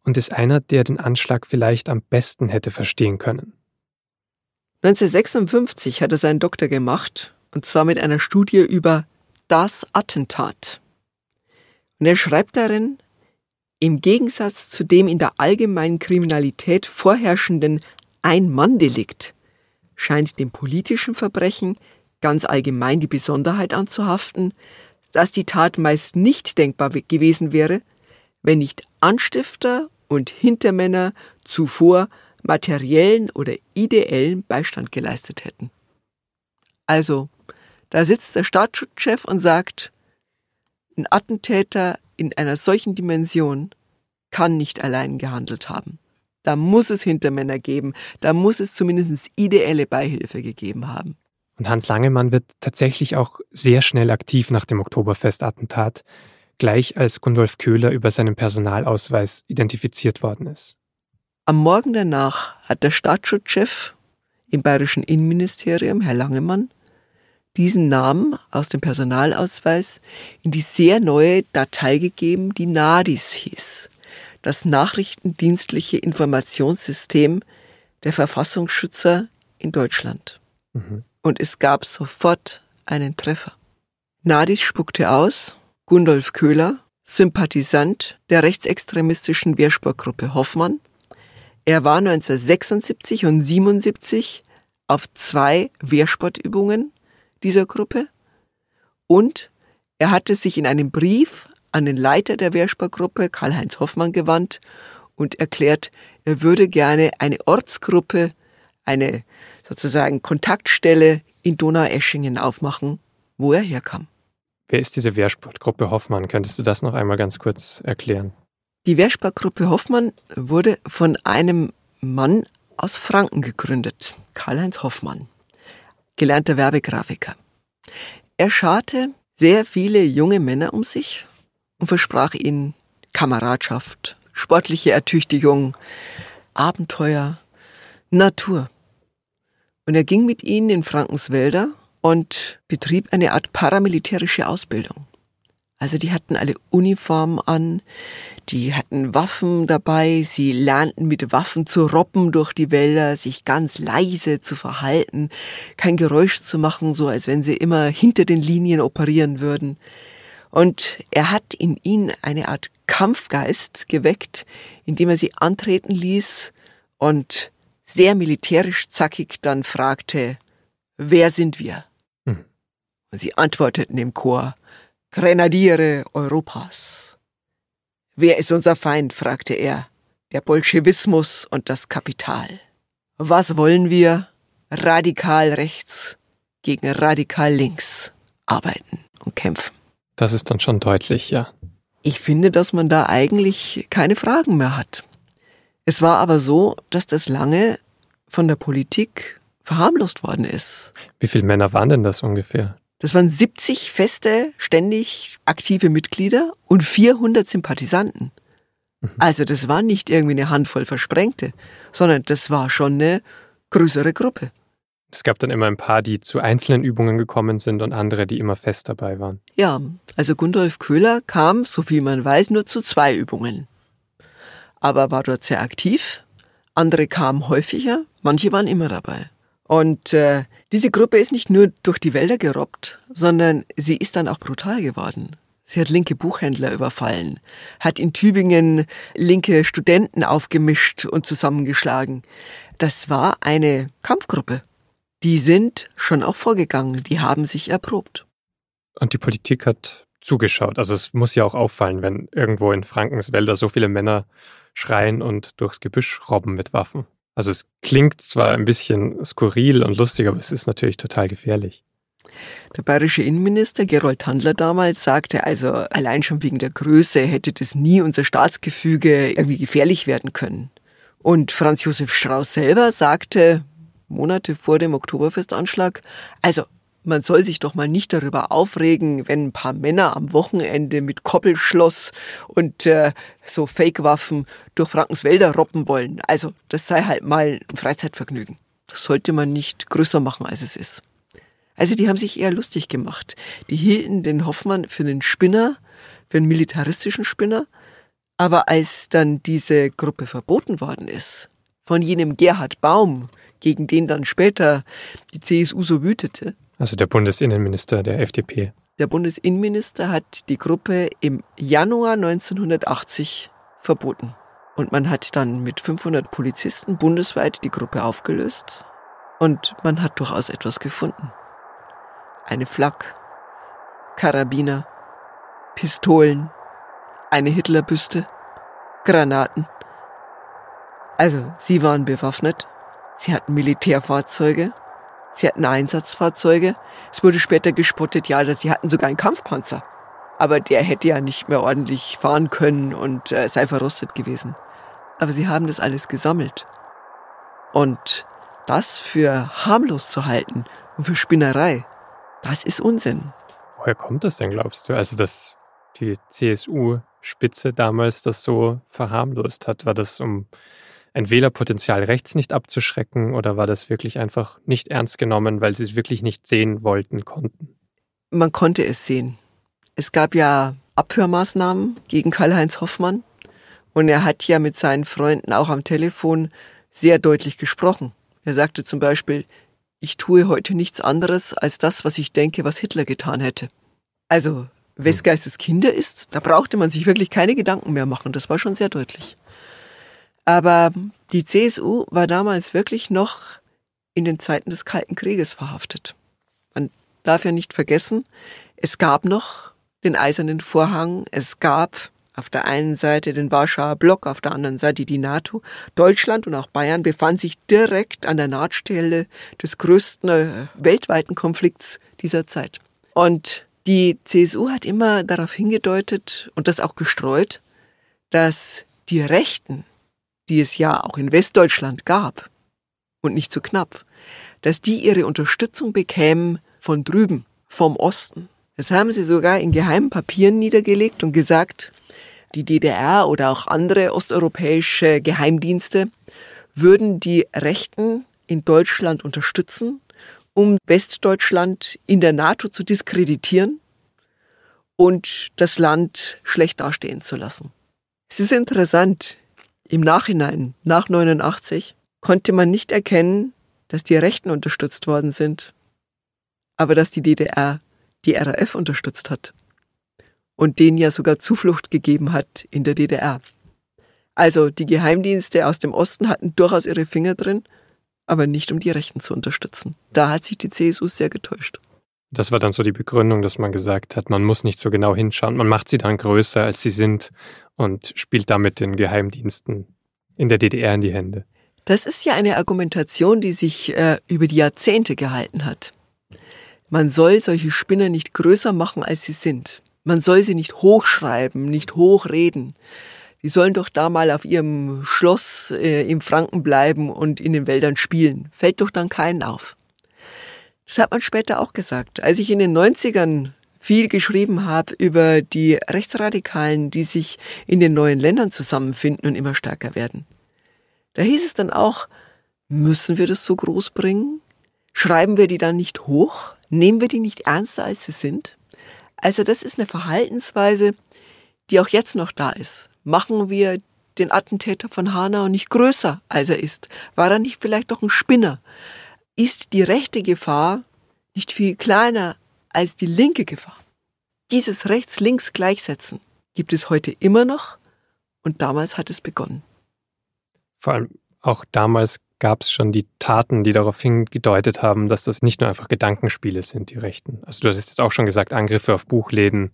und ist einer, der den Anschlag vielleicht am besten hätte verstehen können. 1956 hat er seinen Doktor gemacht, und zwar mit einer Studie über das Attentat. Und er schreibt darin, im Gegensatz zu dem in der allgemeinen Kriminalität vorherrschenden Ein-Mann-Delikt scheint dem politischen Verbrechen ganz allgemein die Besonderheit anzuhaften, dass die Tat meist nicht denkbar gewesen wäre, wenn nicht Anstifter und Hintermänner zuvor materiellen oder ideellen Beistand geleistet hätten. Also, da sitzt der Staatsschutzchef und sagt, ein Attentäter in einer solchen Dimension kann nicht allein gehandelt haben. Da muss es Hintermänner geben, da muss es zumindest ideelle Beihilfe gegeben haben. Und Hans Langemann wird tatsächlich auch sehr schnell aktiv nach dem Oktoberfest-Attentat, gleich als Gundolf Köhler über seinen Personalausweis identifiziert worden ist. Am Morgen danach hat der Staatsschutzchef im bayerischen Innenministerium, Herr Langemann, diesen Namen aus dem Personalausweis in die sehr neue Datei gegeben, die NADIS hieß, das nachrichtendienstliche Informationssystem der Verfassungsschützer in Deutschland. Mhm. Und es gab sofort einen Treffer. NADIS spuckte aus, Gundolf Köhler, Sympathisant der rechtsextremistischen Wehrsportgruppe Hoffmann. Er war 1976 und 77 auf zwei Wehrsportübungen dieser Gruppe und er hatte sich in einem Brief an den Leiter der Wehrsportgruppe, Karl-Heinz Hoffmann, gewandt und erklärt, er würde gerne eine Ortsgruppe, eine sozusagen Kontaktstelle in Donaueschingen aufmachen, wo er herkam. Wer ist diese Wehrsportgruppe Hoffmann? Könntest du das noch einmal ganz kurz erklären? Die Wehrsportgruppe Hoffmann wurde von einem Mann aus Franken gegründet, Karl-Heinz Hoffmann gelernter Werbegrafiker. Er scharte sehr viele junge Männer um sich und versprach ihnen Kameradschaft, sportliche Ertüchtigung, Abenteuer, Natur. Und er ging mit ihnen in Frankenswälder und betrieb eine Art paramilitärische Ausbildung. Also die hatten alle Uniformen an, die hatten Waffen dabei, sie lernten mit Waffen zu robben durch die Wälder, sich ganz leise zu verhalten, kein Geräusch zu machen, so als wenn sie immer hinter den Linien operieren würden. Und er hat in ihnen eine Art Kampfgeist geweckt, indem er sie antreten ließ und sehr militärisch zackig dann fragte, wer sind wir? Hm. Und sie antworteten im Chor, Grenadiere Europas. Wer ist unser Feind? fragte er. Der Bolschewismus und das Kapital. Was wollen wir? Radikal rechts gegen radikal links arbeiten und kämpfen. Das ist dann schon deutlich, ja. Ich finde, dass man da eigentlich keine Fragen mehr hat. Es war aber so, dass das lange von der Politik verharmlost worden ist. Wie viele Männer waren denn das ungefähr? Das waren 70 feste, ständig aktive Mitglieder und 400 Sympathisanten. Mhm. Also das war nicht irgendwie eine Handvoll Versprengte, sondern das war schon eine größere Gruppe. Es gab dann immer ein paar, die zu einzelnen Übungen gekommen sind und andere, die immer fest dabei waren. Ja, also Gundolf Köhler kam, so viel man weiß, nur zu zwei Übungen. Aber war dort sehr aktiv, Andere kamen häufiger, manche waren immer dabei. Und äh, diese Gruppe ist nicht nur durch die Wälder gerobbt, sondern sie ist dann auch brutal geworden. Sie hat linke Buchhändler überfallen, hat in Tübingen linke Studenten aufgemischt und zusammengeschlagen. Das war eine Kampfgruppe. Die sind schon auch vorgegangen, die haben sich erprobt. Und die Politik hat zugeschaut. Also es muss ja auch auffallen, wenn irgendwo in Frankens Wälder so viele Männer schreien und durchs Gebüsch robben mit Waffen. Also es klingt zwar ein bisschen skurril und lustig, aber es ist natürlich total gefährlich. Der bayerische Innenminister Gerold Handler damals sagte, also allein schon wegen der Größe hätte das nie unser Staatsgefüge irgendwie gefährlich werden können. Und Franz Josef Strauß selber sagte Monate vor dem Oktoberfestanschlag, also man soll sich doch mal nicht darüber aufregen, wenn ein paar Männer am Wochenende mit Koppelschloss und äh, so Fake-Waffen durch Frankens Wälder robben wollen. Also das sei halt mal ein Freizeitvergnügen. Das sollte man nicht größer machen, als es ist. Also die haben sich eher lustig gemacht. Die hielten den Hoffmann für einen Spinner, für einen militaristischen Spinner. Aber als dann diese Gruppe verboten worden ist, von jenem Gerhard Baum, gegen den dann später die CSU so wütete. Also der Bundesinnenminister der FDP. Der Bundesinnenminister hat die Gruppe im Januar 1980 verboten. Und man hat dann mit 500 Polizisten bundesweit die Gruppe aufgelöst. Und man hat durchaus etwas gefunden eine Flak, Karabiner, Pistolen, eine Hitlerbüste, Granaten. Also, sie waren bewaffnet, sie hatten Militärfahrzeuge, sie hatten Einsatzfahrzeuge. Es wurde später gespottet, ja, dass sie hatten sogar einen Kampfpanzer. Aber der hätte ja nicht mehr ordentlich fahren können und äh, sei verrostet gewesen. Aber sie haben das alles gesammelt. Und das für harmlos zu halten und für Spinnerei, das ist Unsinn. Woher kommt das denn, glaubst du? Also, dass die CSU-Spitze damals das so verharmlost hat? War das, um ein Wählerpotenzial rechts nicht abzuschrecken oder war das wirklich einfach nicht ernst genommen, weil sie es wirklich nicht sehen wollten, konnten? Man konnte es sehen. Es gab ja Abhörmaßnahmen gegen Karl-Heinz Hoffmann und er hat ja mit seinen Freunden auch am Telefon sehr deutlich gesprochen. Er sagte zum Beispiel, ich tue heute nichts anderes als das, was ich denke, was Hitler getan hätte. Also, wes Geistes Kinder ist, da brauchte man sich wirklich keine Gedanken mehr machen. Das war schon sehr deutlich. Aber die CSU war damals wirklich noch in den Zeiten des Kalten Krieges verhaftet. Man darf ja nicht vergessen, es gab noch den eisernen Vorhang, es gab auf der einen Seite den Warschauer Block, auf der anderen Seite die NATO. Deutschland und auch Bayern befanden sich direkt an der Nahtstelle des größten äh, weltweiten Konflikts dieser Zeit. Und die CSU hat immer darauf hingedeutet und das auch gestreut, dass die Rechten, die es ja auch in Westdeutschland gab und nicht so knapp, dass die ihre Unterstützung bekämen von drüben, vom Osten. Das haben sie sogar in geheimen Papieren niedergelegt und gesagt, die DDR oder auch andere osteuropäische Geheimdienste würden die Rechten in Deutschland unterstützen, um Westdeutschland in der NATO zu diskreditieren und das Land schlecht dastehen zu lassen. Es ist interessant, im Nachhinein, nach 89, konnte man nicht erkennen, dass die Rechten unterstützt worden sind, aber dass die DDR die RAF unterstützt hat und denen ja sogar Zuflucht gegeben hat in der DDR. Also die Geheimdienste aus dem Osten hatten durchaus ihre Finger drin, aber nicht um die Rechten zu unterstützen. Da hat sich die CSU sehr getäuscht. Das war dann so die Begründung, dass man gesagt hat, man muss nicht so genau hinschauen, man macht sie dann größer, als sie sind und spielt damit den Geheimdiensten in der DDR in die Hände. Das ist ja eine Argumentation, die sich äh, über die Jahrzehnte gehalten hat. Man soll solche Spinner nicht größer machen, als sie sind. Man soll sie nicht hochschreiben, nicht hochreden. Die sollen doch da mal auf ihrem Schloss äh, im Franken bleiben und in den Wäldern spielen. Fällt doch dann keinen auf. Das hat man später auch gesagt. Als ich in den 90ern viel geschrieben habe über die Rechtsradikalen, die sich in den neuen Ländern zusammenfinden und immer stärker werden. Da hieß es dann auch, müssen wir das so groß bringen? Schreiben wir die dann nicht hoch? Nehmen wir die nicht ernster, als sie sind? Also das ist eine Verhaltensweise, die auch jetzt noch da ist. Machen wir den Attentäter von Hanau nicht größer, als er ist? War er nicht vielleicht doch ein Spinner? Ist die rechte Gefahr nicht viel kleiner als die linke Gefahr? Dieses Rechts-Links gleichsetzen gibt es heute immer noch und damals hat es begonnen. Vor allem auch damals gab es schon die Taten, die darauf hingedeutet haben, dass das nicht nur einfach Gedankenspiele sind, die Rechten. Also du hast jetzt auch schon gesagt, Angriffe auf Buchläden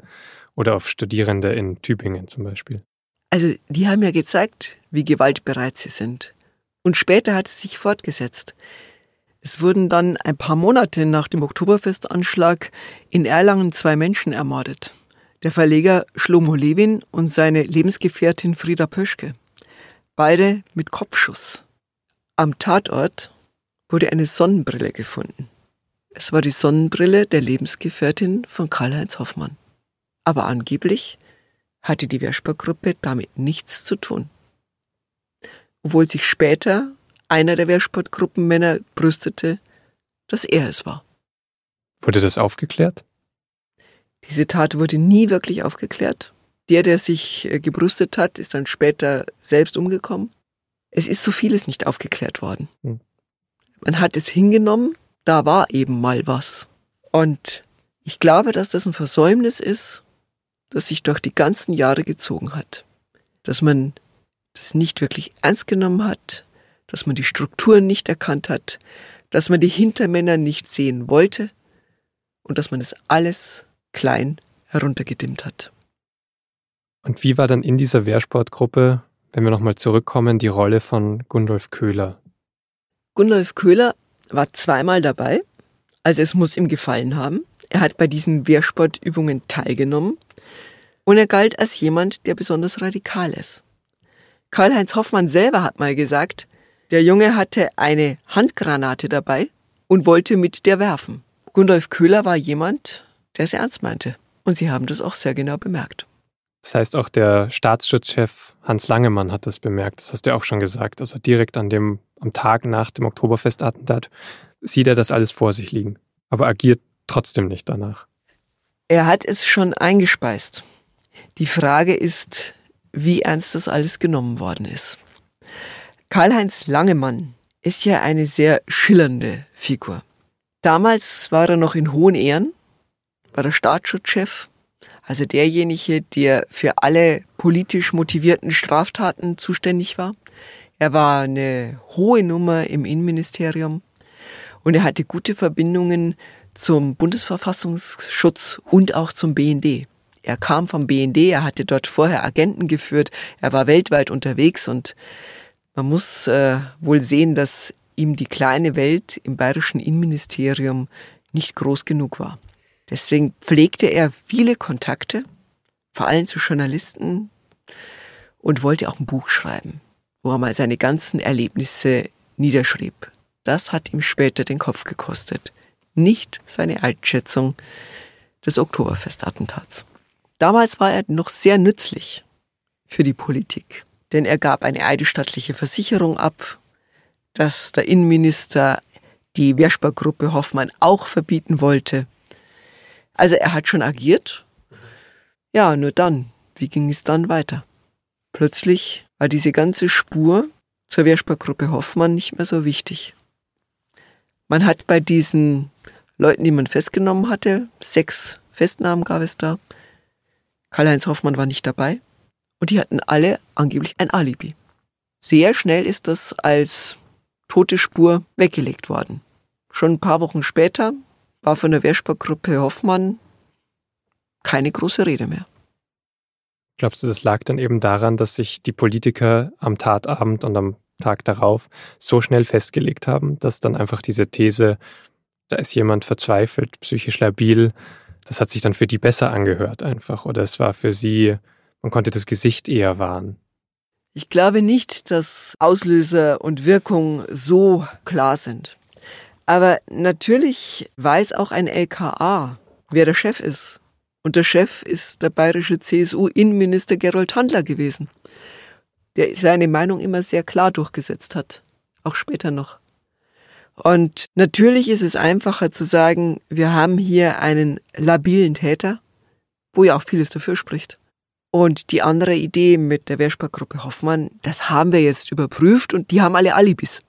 oder auf Studierende in Tübingen zum Beispiel. Also die haben ja gezeigt, wie gewaltbereit sie sind. Und später hat es sich fortgesetzt. Es wurden dann ein paar Monate nach dem Oktoberfestanschlag in Erlangen zwei Menschen ermordet. Der Verleger Schlomo Levin und seine Lebensgefährtin Frieda Pöschke. Beide mit Kopfschuss. Am Tatort wurde eine Sonnenbrille gefunden. Es war die Sonnenbrille der Lebensgefährtin von Karl-Heinz Hoffmann. Aber angeblich hatte die Vesper-Gruppe damit nichts zu tun. Obwohl sich später einer der Wehrsportgruppenmänner brüstete, dass er es war. Wurde das aufgeklärt? Diese Tat wurde nie wirklich aufgeklärt. Der, der sich äh, gebrüstet hat, ist dann später selbst umgekommen. Es ist so vieles nicht aufgeklärt worden. Hm. Man hat es hingenommen, da war eben mal was. Und ich glaube, dass das ein Versäumnis ist, das sich durch die ganzen Jahre gezogen hat. Dass man das nicht wirklich ernst genommen hat, dass man die Strukturen nicht erkannt hat, dass man die Hintermänner nicht sehen wollte und dass man es alles klein heruntergedimmt hat. Und wie war dann in dieser Wehrsportgruppe, wenn wir nochmal zurückkommen, die Rolle von Gundolf Köhler? Gundolf Köhler war zweimal dabei, also es muss ihm gefallen haben. Er hat bei diesen Wehrsportübungen teilgenommen und er galt als jemand, der besonders radikal ist. Karl-Heinz Hoffmann selber hat mal gesagt, der Junge hatte eine Handgranate dabei und wollte mit der werfen. Gundolf Köhler war jemand, der es ernst meinte. Und sie haben das auch sehr genau bemerkt. Das heißt, auch der Staatsschutzchef Hans Langemann hat das bemerkt. Das hast du ja auch schon gesagt. Also direkt an dem, am Tag nach dem Oktoberfestattentat sieht er das alles vor sich liegen, aber agiert trotzdem nicht danach. Er hat es schon eingespeist. Die Frage ist, wie ernst das alles genommen worden ist. Karl-Heinz Langemann ist ja eine sehr schillernde Figur. Damals war er noch in hohen Ehren, war der Staatsschutzchef, also derjenige, der für alle politisch motivierten Straftaten zuständig war. Er war eine hohe Nummer im Innenministerium und er hatte gute Verbindungen zum Bundesverfassungsschutz und auch zum BND. Er kam vom BND, er hatte dort vorher Agenten geführt, er war weltweit unterwegs und man muss äh, wohl sehen, dass ihm die kleine Welt im bayerischen Innenministerium nicht groß genug war. Deswegen pflegte er viele Kontakte, vor allem zu Journalisten, und wollte auch ein Buch schreiben, wo er mal seine ganzen Erlebnisse niederschrieb. Das hat ihm später den Kopf gekostet, nicht seine Einschätzung des Oktoberfestattentats. Damals war er noch sehr nützlich für die Politik denn er gab eine eidesstattliche Versicherung ab, dass der Innenminister die Wersper-Gruppe Hoffmann auch verbieten wollte. Also er hat schon agiert. Ja, nur dann, wie ging es dann weiter? Plötzlich war diese ganze Spur zur Wersper-Gruppe Hoffmann nicht mehr so wichtig. Man hat bei diesen Leuten, die man festgenommen hatte, sechs Festnahmen gab es da. Karl-Heinz Hoffmann war nicht dabei. Und die hatten alle angeblich ein Alibi. Sehr schnell ist das als tote Spur weggelegt worden. Schon ein paar Wochen später war von der Wehrsportgruppe Hoffmann keine große Rede mehr. Glaubst du, das lag dann eben daran, dass sich die Politiker am Tatabend und am Tag darauf so schnell festgelegt haben, dass dann einfach diese These, da ist jemand verzweifelt, psychisch labil, das hat sich dann für die besser angehört einfach oder es war für sie man konnte das Gesicht eher wahren. Ich glaube nicht, dass Auslöser und Wirkung so klar sind. Aber natürlich weiß auch ein LKA, wer der Chef ist. Und der Chef ist der bayerische CSU-Innenminister Gerold Handler gewesen, der seine Meinung immer sehr klar durchgesetzt hat, auch später noch. Und natürlich ist es einfacher zu sagen, wir haben hier einen labilen Täter, wo ja auch vieles dafür spricht. Und die andere Idee mit der Wehrspargruppe Hoffmann, das haben wir jetzt überprüft und die haben alle Alibis.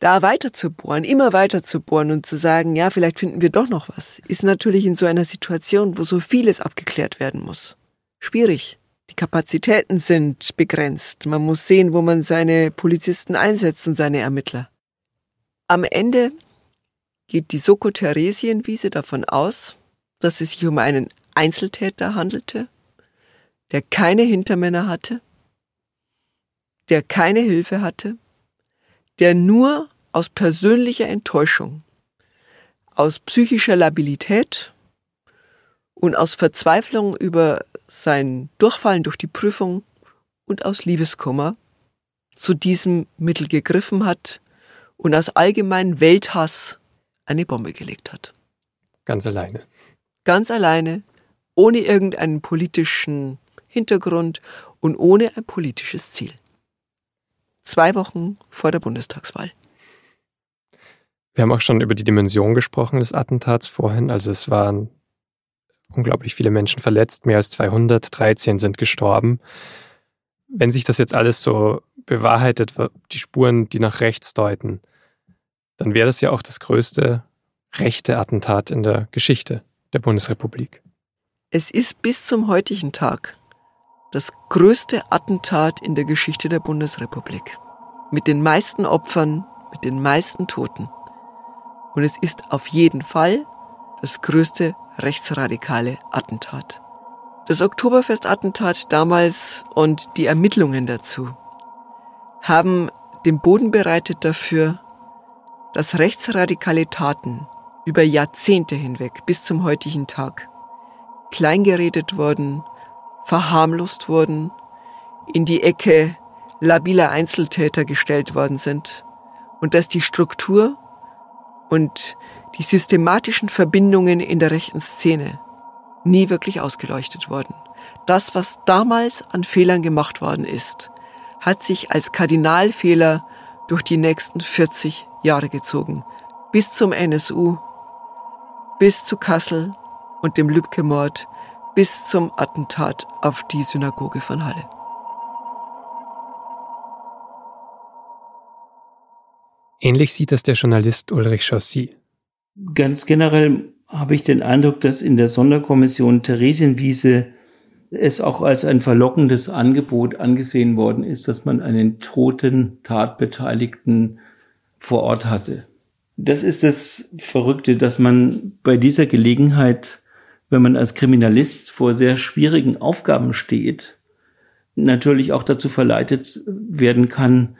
Da weiter zu bohren, immer weiter zu bohren und zu sagen, ja, vielleicht finden wir doch noch was, ist natürlich in so einer Situation, wo so vieles abgeklärt werden muss. Schwierig. Die Kapazitäten sind begrenzt. Man muss sehen, wo man seine Polizisten einsetzt und seine Ermittler. Am Ende geht die Soko Theresienwiese davon aus, dass es sich um einen Einzeltäter handelte, der keine Hintermänner hatte, der keine Hilfe hatte, der nur aus persönlicher Enttäuschung, aus psychischer Labilität und aus Verzweiflung über sein Durchfallen durch die Prüfung und aus Liebeskummer zu diesem Mittel gegriffen hat und aus allgemeinem Welthass eine Bombe gelegt hat. Ganz alleine. Ganz alleine, ohne irgendeinen politischen Hintergrund und ohne ein politisches Ziel. Zwei Wochen vor der Bundestagswahl. Wir haben auch schon über die Dimension gesprochen des Attentats vorhin. Also es waren unglaublich viele Menschen verletzt, mehr als 213 sind gestorben. Wenn sich das jetzt alles so bewahrheitet, die Spuren, die nach rechts deuten, dann wäre das ja auch das größte rechte Attentat in der Geschichte der Bundesrepublik. Es ist bis zum heutigen Tag das größte Attentat in der Geschichte der Bundesrepublik. Mit den meisten Opfern, mit den meisten Toten. Und es ist auf jeden Fall das größte rechtsradikale Attentat. Das Oktoberfest-Attentat damals und die Ermittlungen dazu haben den Boden bereitet dafür, dass rechtsradikale Taten über Jahrzehnte hinweg bis zum heutigen Tag kleingeredet wurden, verharmlost wurden, in die Ecke labiler Einzeltäter gestellt worden sind und dass die Struktur und die systematischen Verbindungen in der rechten Szene nie wirklich ausgeleuchtet wurden. Das, was damals an Fehlern gemacht worden ist, hat sich als Kardinalfehler durch die nächsten 40 Jahre gezogen. Bis zum NSU, bis zu Kassel und dem Lübcke-Mord, bis zum Attentat auf die Synagoge von Halle. Ähnlich sieht das der Journalist Ulrich Chaussy. Ganz generell habe ich den Eindruck, dass in der Sonderkommission Theresienwiese es auch als ein verlockendes Angebot angesehen worden ist, dass man einen toten Tatbeteiligten vor Ort hatte. Das ist das Verrückte, dass man bei dieser Gelegenheit, wenn man als Kriminalist vor sehr schwierigen Aufgaben steht, natürlich auch dazu verleitet werden kann,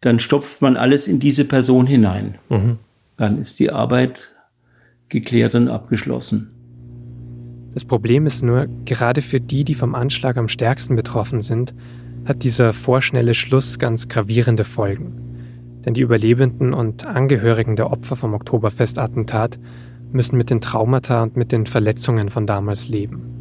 dann stopft man alles in diese Person hinein. Mhm. Dann ist die Arbeit geklärt und abgeschlossen. Das Problem ist nur, gerade für die, die vom Anschlag am stärksten betroffen sind, hat dieser vorschnelle Schluss ganz gravierende Folgen. Denn die Überlebenden und Angehörigen der Opfer vom Oktoberfestattentat müssen mit den Traumata und mit den Verletzungen von damals leben.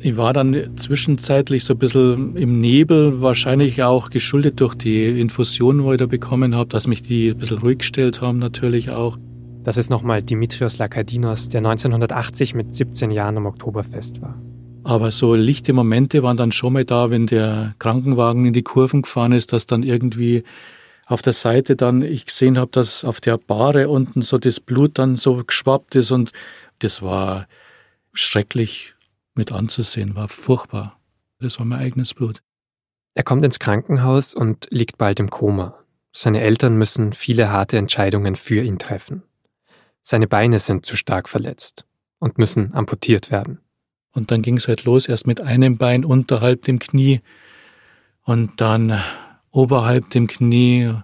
Ich war dann zwischenzeitlich so ein bisschen im Nebel, wahrscheinlich auch geschuldet durch die Infusion, wo ich da bekommen habe, dass mich die ein bisschen ruhig gestellt haben natürlich auch. Das ist nochmal Dimitrios Lakadinos, der 1980 mit 17 Jahren am Oktoberfest war. Aber so lichte Momente waren dann schon mal da, wenn der Krankenwagen in die Kurven gefahren ist, dass dann irgendwie auf der Seite dann ich gesehen habe, dass auf der Bahre unten so das Blut dann so geschwappt ist und das war schrecklich mit anzusehen, war furchtbar. Das war mein eigenes Blut. Er kommt ins Krankenhaus und liegt bald im Koma. Seine Eltern müssen viele harte Entscheidungen für ihn treffen. Seine Beine sind zu stark verletzt und müssen amputiert werden. Und dann ging es halt los, erst mit einem Bein unterhalb dem Knie und dann oberhalb dem Knie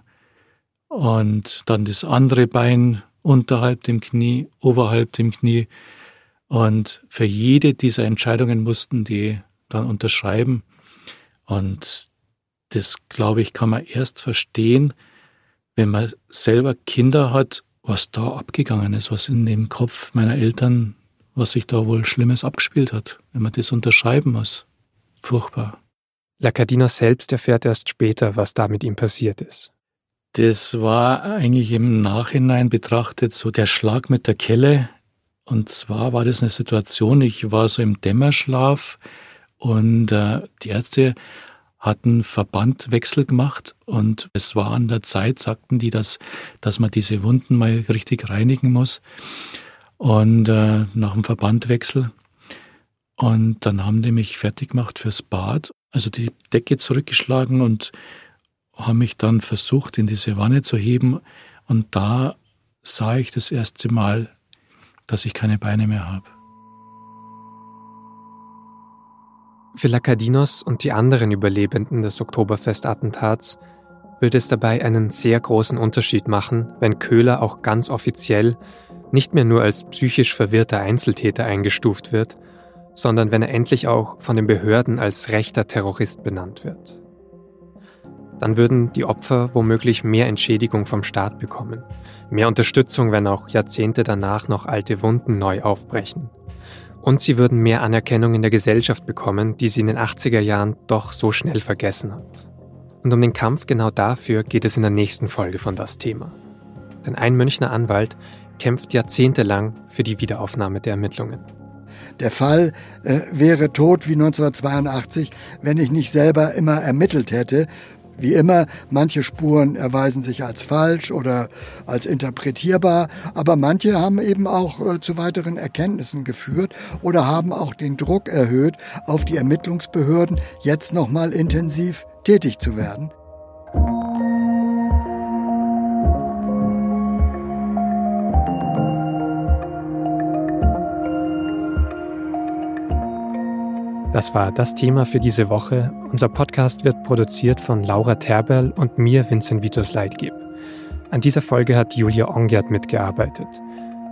und dann das andere Bein unterhalb dem Knie, oberhalb dem Knie und für jede dieser Entscheidungen mussten die dann unterschreiben. Und das, glaube ich, kann man erst verstehen, wenn man selber Kinder hat, was da abgegangen ist, was in dem Kopf meiner Eltern, was sich da wohl Schlimmes abgespielt hat, wenn man das unterschreiben muss. Furchtbar. Lacadina selbst erfährt erst später, was da mit ihm passiert ist. Das war eigentlich im Nachhinein betrachtet so der Schlag mit der Kelle Und zwar war das eine Situation, ich war so im Dämmerschlaf und äh, die Ärzte hatten Verbandwechsel gemacht und es war an der Zeit, sagten die, dass, dass man diese Wunden mal richtig reinigen muss. Und äh, nach dem Verbandwechsel. Und dann haben die mich fertig gemacht fürs Bad, also die Decke zurückgeschlagen und haben mich dann versucht, in diese Wanne zu heben. Und da sah ich das erste Mal, dass ich keine Beine mehr habe. Für Lakadinos und die anderen Überlebenden des Oktoberfest-Attentats würde es dabei einen sehr großen Unterschied machen, wenn Köhler auch ganz offiziell nicht mehr nur als psychisch verwirrter Einzeltäter eingestuft wird, sondern wenn er endlich auch von den Behörden als rechter Terrorist benannt wird. Dann würden die Opfer womöglich mehr Entschädigung vom Staat bekommen, mehr Unterstützung, wenn auch Jahrzehnte danach noch alte Wunden neu aufbrechen und sie würden mehr Anerkennung in der Gesellschaft bekommen, die sie in den 80er Jahren doch so schnell vergessen hat. Und um den Kampf genau dafür geht es in der nächsten Folge von das Thema. Denn ein Münchner Anwalt kämpft jahrzehntelang für die Wiederaufnahme der Ermittlungen. Der Fall äh, wäre tot wie 1982, wenn ich nicht selber immer ermittelt hätte wie immer, manche Spuren erweisen sich als falsch oder als interpretierbar, aber manche haben eben auch äh, zu weiteren Erkenntnissen geführt oder haben auch den Druck erhöht, auf die Ermittlungsbehörden jetzt nochmal intensiv tätig zu werden. Das war das Thema für diese Woche. Unser Podcast wird produziert von Laura Terberl und mir, Vincent Vitus Leitgeb. An dieser Folge hat Julia Ongiat mitgearbeitet.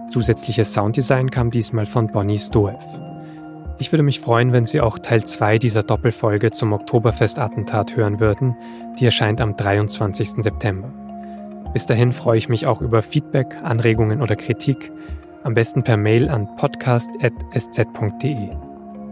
Zusätzliches Sounddesign kam diesmal von Bonnie Stoev. Ich würde mich freuen, wenn Sie auch Teil 2 dieser Doppelfolge zum Oktoberfest-Attentat hören würden. Die erscheint am 23. September. Bis dahin freue ich mich auch über Feedback, Anregungen oder Kritik. Am besten per Mail an podcast.sz.de.